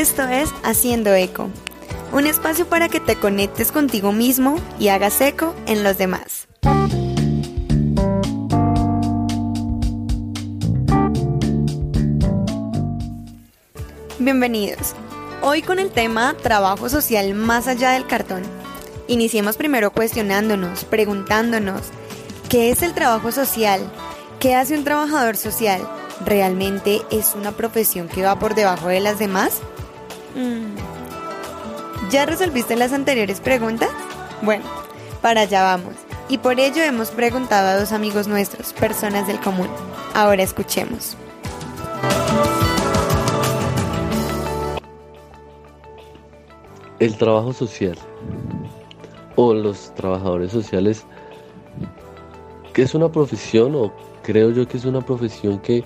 Esto es Haciendo Eco, un espacio para que te conectes contigo mismo y hagas eco en los demás. Bienvenidos. Hoy con el tema trabajo social más allá del cartón. Iniciemos primero cuestionándonos, preguntándonos, ¿qué es el trabajo social? ¿Qué hace un trabajador social? ¿Realmente es una profesión que va por debajo de las demás? Mm. ¿Ya resolviste las anteriores preguntas? Bueno, para allá vamos. Y por ello hemos preguntado a dos amigos nuestros, personas del común. Ahora escuchemos. El trabajo social o los trabajadores sociales, que es una profesión o creo yo que es una profesión que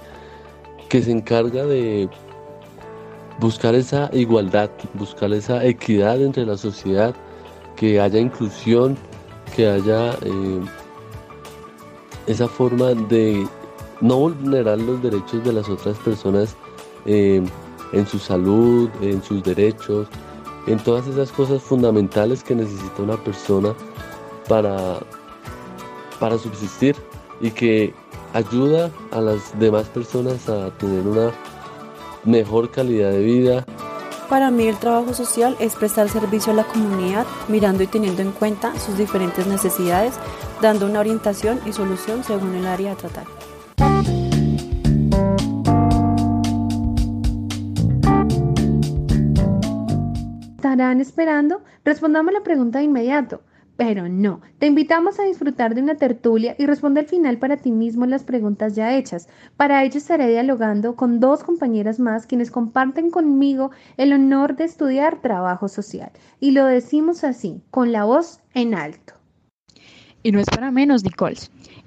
que se encarga de buscar esa igualdad, buscar esa equidad entre la sociedad, que haya inclusión, que haya eh, esa forma de no vulnerar los derechos de las otras personas eh, en su salud, en sus derechos, en todas esas cosas fundamentales que necesita una persona para, para subsistir y que ayuda a las demás personas a tener una mejor calidad de vida. Para mí el trabajo social es prestar servicio a la comunidad, mirando y teniendo en cuenta sus diferentes necesidades, dando una orientación y solución según el área a tratar. ¿Estarán esperando? Respondamos la pregunta de inmediato. Pero no, te invitamos a disfrutar de una tertulia y responder al final para ti mismo las preguntas ya hechas. Para ello estaré dialogando con dos compañeras más quienes comparten conmigo el honor de estudiar trabajo social. Y lo decimos así, con la voz en alto. Y no es para menos, Nicole.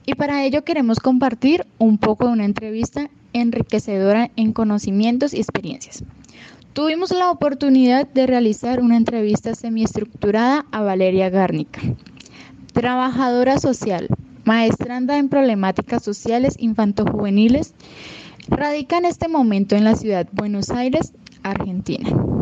Y para ello queremos compartir un poco de una entrevista enriquecedora en conocimientos y experiencias. Tuvimos la oportunidad de realizar una entrevista semiestructurada a Valeria Gárnica, trabajadora social, maestranda en problemáticas sociales infantojuveniles, radica en este momento en la ciudad de Buenos Aires, Argentina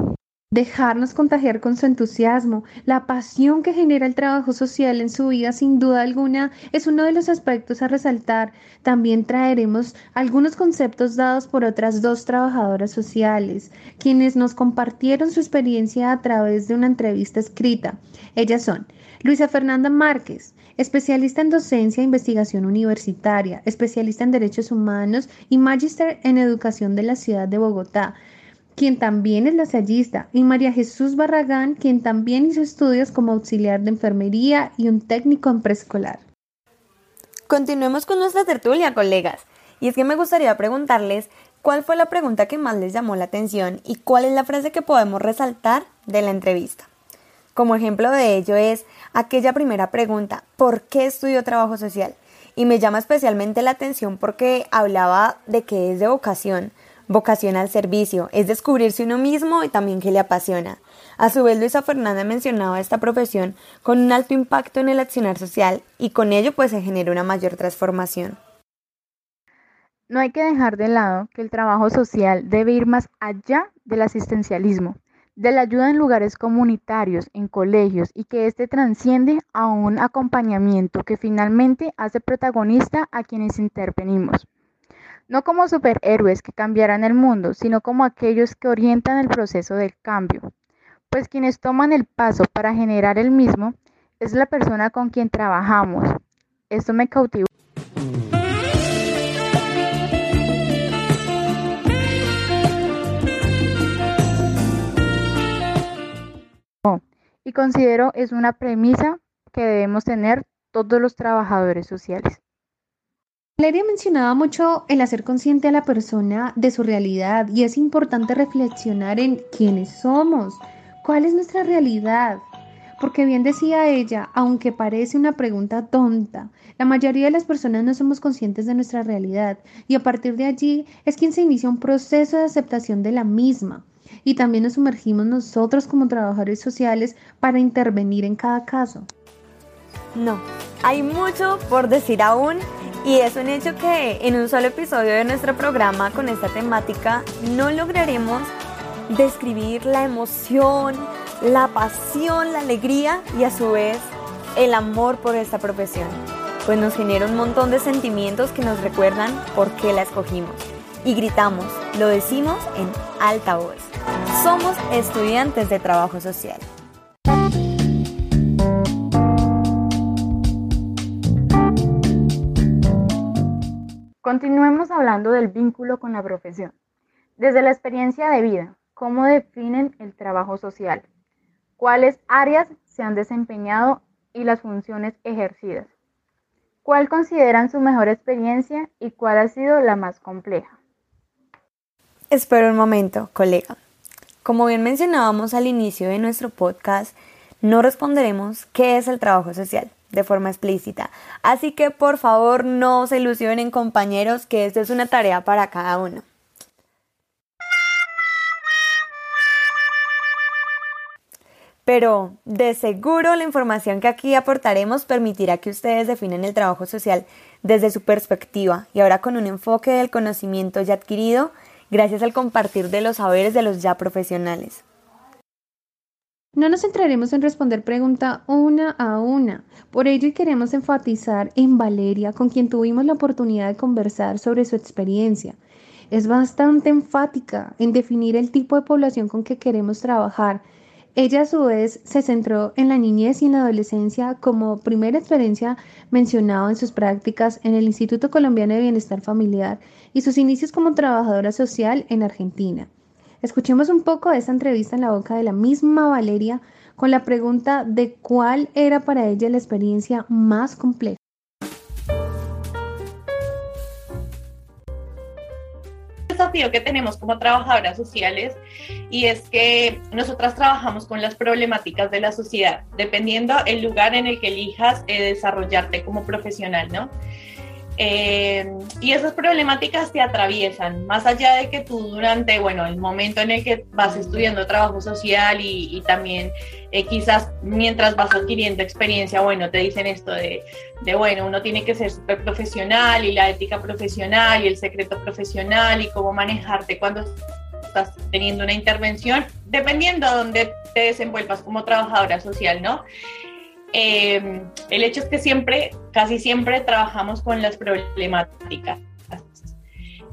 dejarnos contagiar con su entusiasmo, la pasión que genera el trabajo social en su vida, sin duda alguna, es uno de los aspectos a resaltar. También traeremos algunos conceptos dados por otras dos trabajadoras sociales, quienes nos compartieron su experiencia a través de una entrevista escrita. Ellas son Luisa Fernanda Márquez, especialista en docencia e investigación universitaria, especialista en derechos humanos y magíster en educación de la ciudad de Bogotá quien también es lasallista, y María Jesús Barragán, quien también hizo estudios como auxiliar de enfermería y un técnico en preescolar. Continuemos con nuestra tertulia, colegas. Y es que me gustaría preguntarles cuál fue la pregunta que más les llamó la atención y cuál es la frase que podemos resaltar de la entrevista. Como ejemplo de ello es aquella primera pregunta, ¿por qué estudio trabajo social? Y me llama especialmente la atención porque hablaba de que es de vocación, Vocación al servicio es descubrirse uno mismo y también que le apasiona. A su vez, Luisa Fernanda mencionaba esta profesión con un alto impacto en el accionar social y con ello pues se genera una mayor transformación. No hay que dejar de lado que el trabajo social debe ir más allá del asistencialismo, de la ayuda en lugares comunitarios, en colegios y que éste transciende a un acompañamiento que finalmente hace protagonista a quienes intervenimos no como superhéroes que cambiarán el mundo, sino como aquellos que orientan el proceso del cambio, pues quienes toman el paso para generar el mismo es la persona con quien trabajamos. Esto me cautivó. Y considero es una premisa que debemos tener todos los trabajadores sociales. Valeria mencionaba mucho el hacer consciente a la persona de su realidad y es importante reflexionar en quiénes somos, cuál es nuestra realidad. Porque bien decía ella, aunque parece una pregunta tonta, la mayoría de las personas no somos conscientes de nuestra realidad y a partir de allí es quien se inicia un proceso de aceptación de la misma. Y también nos sumergimos nosotros como trabajadores sociales para intervenir en cada caso. No, hay mucho por decir aún y es un hecho que en un solo episodio de nuestro programa con esta temática no lograremos describir la emoción, la pasión, la alegría y a su vez el amor por esta profesión, pues nos genera un montón de sentimientos que nos recuerdan por qué la escogimos. Y gritamos, lo decimos en alta voz. Somos estudiantes de trabajo social. Continuemos hablando del vínculo con la profesión. Desde la experiencia de vida, ¿cómo definen el trabajo social? ¿Cuáles áreas se han desempeñado y las funciones ejercidas? ¿Cuál consideran su mejor experiencia y cuál ha sido la más compleja? Espera un momento, colega. Como bien mencionábamos al inicio de nuestro podcast, no responderemos qué es el trabajo social de forma explícita. Así que por favor no se ilusionen compañeros que esto es una tarea para cada uno. Pero de seguro la información que aquí aportaremos permitirá que ustedes definen el trabajo social desde su perspectiva y ahora con un enfoque del conocimiento ya adquirido gracias al compartir de los saberes de los ya profesionales. No nos centraremos en responder pregunta una a una. Por ello queremos enfatizar en Valeria, con quien tuvimos la oportunidad de conversar sobre su experiencia. Es bastante enfática en definir el tipo de población con que queremos trabajar. Ella a su vez se centró en la niñez y en la adolescencia como primera experiencia mencionada en sus prácticas en el Instituto Colombiano de Bienestar Familiar y sus inicios como trabajadora social en Argentina. Escuchemos un poco de esa entrevista en la boca de la misma Valeria con la pregunta de cuál era para ella la experiencia más compleja. desafío que tenemos como trabajadoras sociales y es que nosotras trabajamos con las problemáticas de la sociedad, dependiendo el lugar en el que elijas eh, desarrollarte como profesional, ¿no? Eh, y esas problemáticas te atraviesan, más allá de que tú durante, bueno, el momento en el que vas estudiando trabajo social y, también eh, quizás mientras vas adquiriendo experiencia, bueno, te dicen esto de, de, bueno, uno tiene que ser súper profesional y la ética profesional y el secreto profesional y cómo manejarte cuando estás teniendo una intervención, dependiendo de dónde te desenvuelvas como trabajadora social, ¿no? Eh, el hecho es que siempre, casi siempre trabajamos con las problemáticas.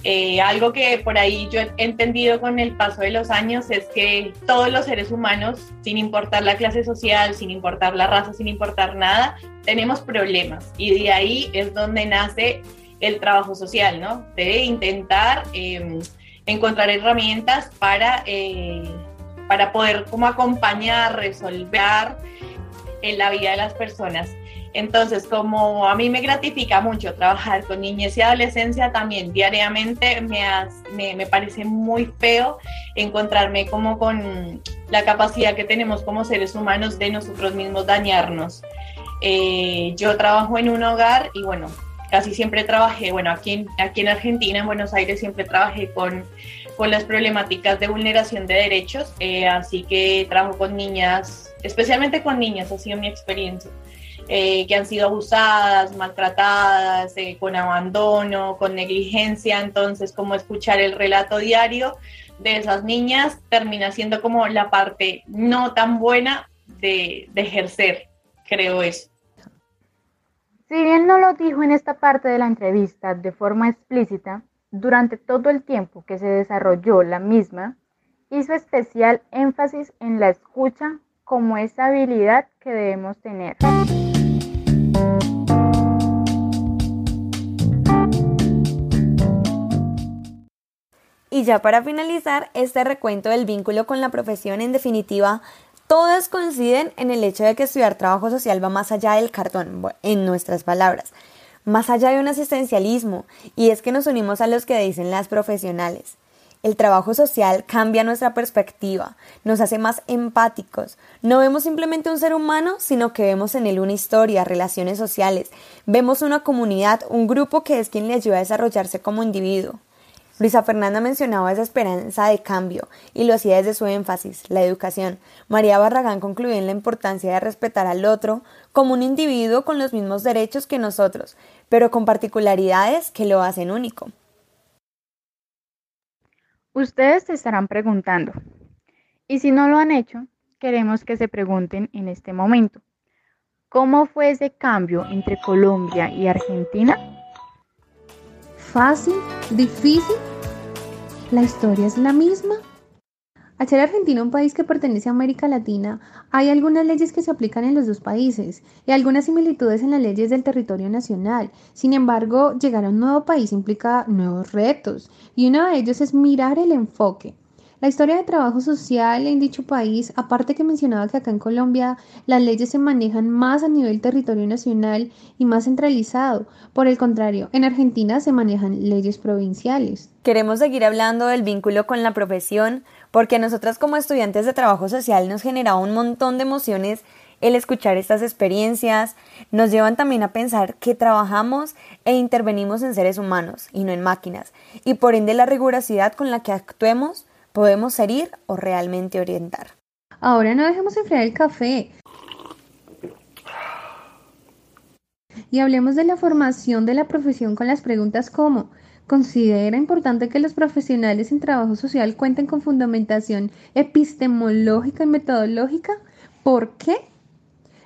Eh, algo que por ahí yo he entendido con el paso de los años es que todos los seres humanos, sin importar la clase social, sin importar la raza, sin importar nada, tenemos problemas y de ahí es donde nace el trabajo social, ¿no? De intentar em, encontrar herramientas para, eh, para poder como acompañar, resolver en la vida de las personas. Entonces, como a mí me gratifica mucho trabajar con niñez y adolescencia, también diariamente me, me, parece muy feo encontrarme como con la capacidad que tenemos como seres humanos de nosotros mismos dañarnos. Eh, yo trabajo en un hogar y bueno, casi siempre trabajé, bueno, aquí aquí en Argentina, en Buenos Aires, siempre trabajé con, con las problemáticas de vulneración de derechos, eh, así que trabajo con niñas especialmente con niñas, ha sido mi experiencia, eh, que han sido abusadas, maltratadas, eh, con abandono, con negligencia, entonces como escuchar el relato diario de esas niñas termina siendo como la parte no tan buena de, de ejercer, creo eso. Si bien no lo dijo en esta parte de la entrevista de forma explícita, durante todo el tiempo que se desarrolló la misma, hizo especial énfasis en la escucha como esa habilidad que debemos tener. Y ya para finalizar este recuento del vínculo con la profesión, en definitiva, todas coinciden en el hecho de que estudiar trabajo social va más allá del cartón, en nuestras palabras, más allá de un asistencialismo, y es que nos unimos a los que dicen las profesionales. El trabajo social cambia nuestra perspectiva, nos hace más empáticos. No vemos simplemente un ser humano, sino que vemos en él una historia, relaciones sociales. Vemos una comunidad, un grupo que es quien le ayuda a desarrollarse como individuo. Luisa Fernanda mencionaba esa esperanza de cambio y lo hacía desde su énfasis, la educación. María Barragán concluyó en la importancia de respetar al otro como un individuo con los mismos derechos que nosotros, pero con particularidades que lo hacen único. Ustedes se estarán preguntando, Y si no lo han hecho, queremos que se pregunten en este momento, ¿cómo fue ese cambio entre Colombia y Argentina? ¿Fácil? ¿Difícil? ¿La historia es la misma? Al ser Argentina un país que pertenece a América Latina, hay algunas leyes que se aplican en los dos países y algunas similitudes en las leyes del territorio nacional. Sin embargo, llegar a un nuevo país implica nuevos retos y uno de ellos es mirar el enfoque. La historia de trabajo social en dicho país, aparte que mencionaba que acá en Colombia las leyes se manejan más a nivel territorio nacional y más centralizado. Por el contrario, en Argentina se manejan leyes provinciales. Queremos seguir hablando del vínculo con la profesión porque a nosotras como estudiantes de trabajo social nos genera un montón de emociones el escuchar estas experiencias, nos llevan también a pensar que trabajamos e intervenimos en seres humanos y no en máquinas, y por ende la rigurosidad con la que actuemos ¿Podemos herir o realmente orientar? Ahora no dejemos enfriar el café. Y hablemos de la formación de la profesión con las preguntas como ¿Considera importante que los profesionales en trabajo social cuenten con fundamentación epistemológica y metodológica? ¿Por qué?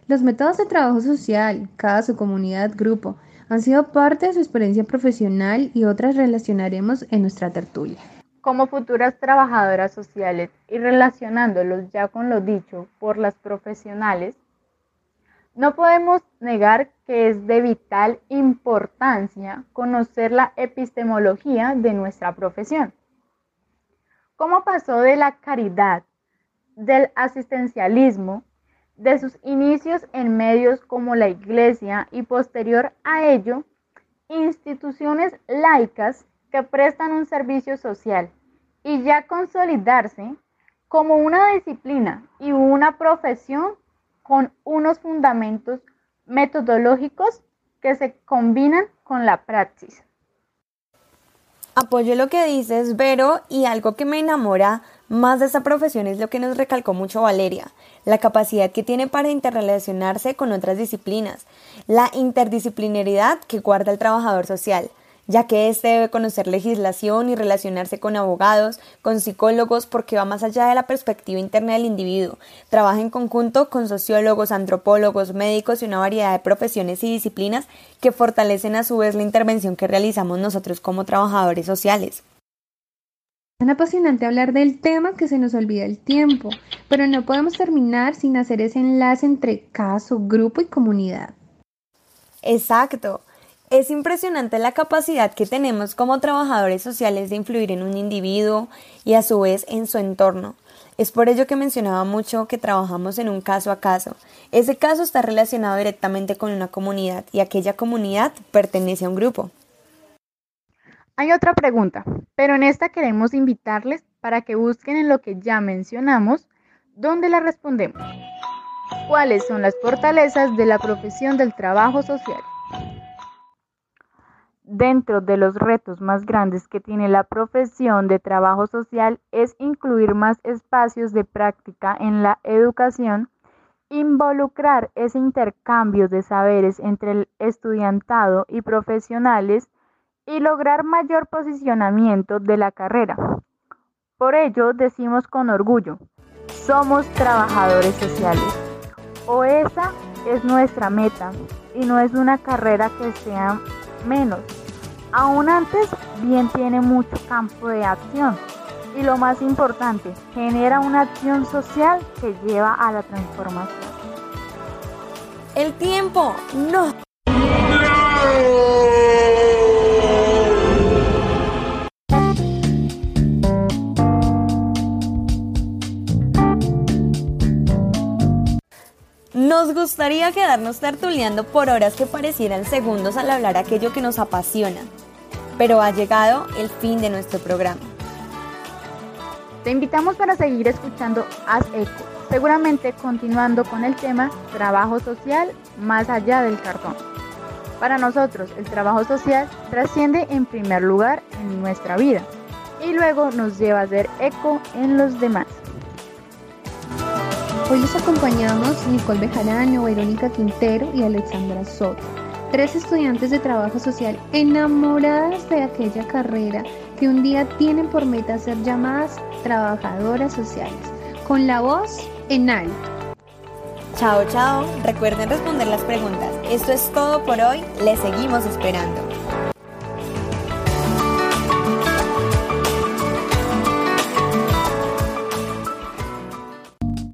Los métodos de trabajo social, caso, comunidad, grupo, han sido parte de su experiencia profesional y otras relacionaremos en nuestra tertulia como futuras trabajadoras sociales y relacionándolos ya con lo dicho por las profesionales, no podemos negar que es de vital importancia conocer la epistemología de nuestra profesión. ¿Cómo pasó de la caridad, del asistencialismo, de sus inicios en medios como la Iglesia y posterior a ello, instituciones laicas que prestan un servicio social y ya consolidarse como una disciplina y una profesión con unos fundamentos metodológicos que se combinan con la praxis. Apoyo lo que dices, Vero, y algo que me enamora más de esta profesión es lo que nos recalcó mucho Valeria, la capacidad que tiene para interrelacionarse con otras disciplinas, la interdisciplinaridad que guarda el trabajador social ya que éste debe conocer legislación y relacionarse con abogados, con psicólogos, porque va más allá de la perspectiva interna del individuo. Trabaja en conjunto con sociólogos, antropólogos, médicos y una variedad de profesiones y disciplinas que fortalecen a su vez la intervención que realizamos nosotros como trabajadores sociales. Es tan apasionante hablar del tema que se nos olvida el tiempo, pero no podemos terminar sin hacer ese enlace entre caso, grupo y comunidad. Exacto. Es impresionante la capacidad que tenemos como trabajadores sociales de influir en un individuo y a su vez en su entorno. Es por ello que mencionaba mucho que trabajamos en un caso a caso. Ese caso está relacionado directamente con una comunidad y aquella comunidad pertenece a un grupo. Hay otra pregunta, pero en esta queremos invitarles para que busquen en lo que ya mencionamos, ¿dónde la respondemos. ¿Cuáles son las fortalezas de la profesión del trabajo social? Dentro de los retos más grandes que tiene la profesión de trabajo social es incluir más espacios de práctica en la educación, involucrar ese intercambio de saberes entre el estudiantado y profesionales y lograr mayor posicionamiento de la carrera. Por ello decimos con orgullo, somos trabajadores sociales. O esa es nuestra meta y no es una carrera que sea menos. Aún antes, bien tiene mucho campo de acción y lo más importante, genera una acción social que lleva a la transformación. El tiempo, no. Nos gustaría quedarnos tertuleando por horas que parecieran segundos al hablar aquello que nos apasiona, pero ha llegado el fin de nuestro programa. Te invitamos para seguir escuchando Haz Eco, seguramente continuando con el tema trabajo social más allá del cartón. Para nosotros, el trabajo social trasciende en primer lugar en nuestra vida y luego nos lleva a hacer eco en los demás. Hoy los acompañamos Nicole Bejarano, Verónica Quintero y Alexandra Soto, tres estudiantes de trabajo social enamoradas de aquella carrera que un día tienen por meta ser llamadas trabajadoras sociales, con la voz en alto. Chao, chao. Recuerden responder las preguntas. Esto es todo por hoy. Les seguimos esperando.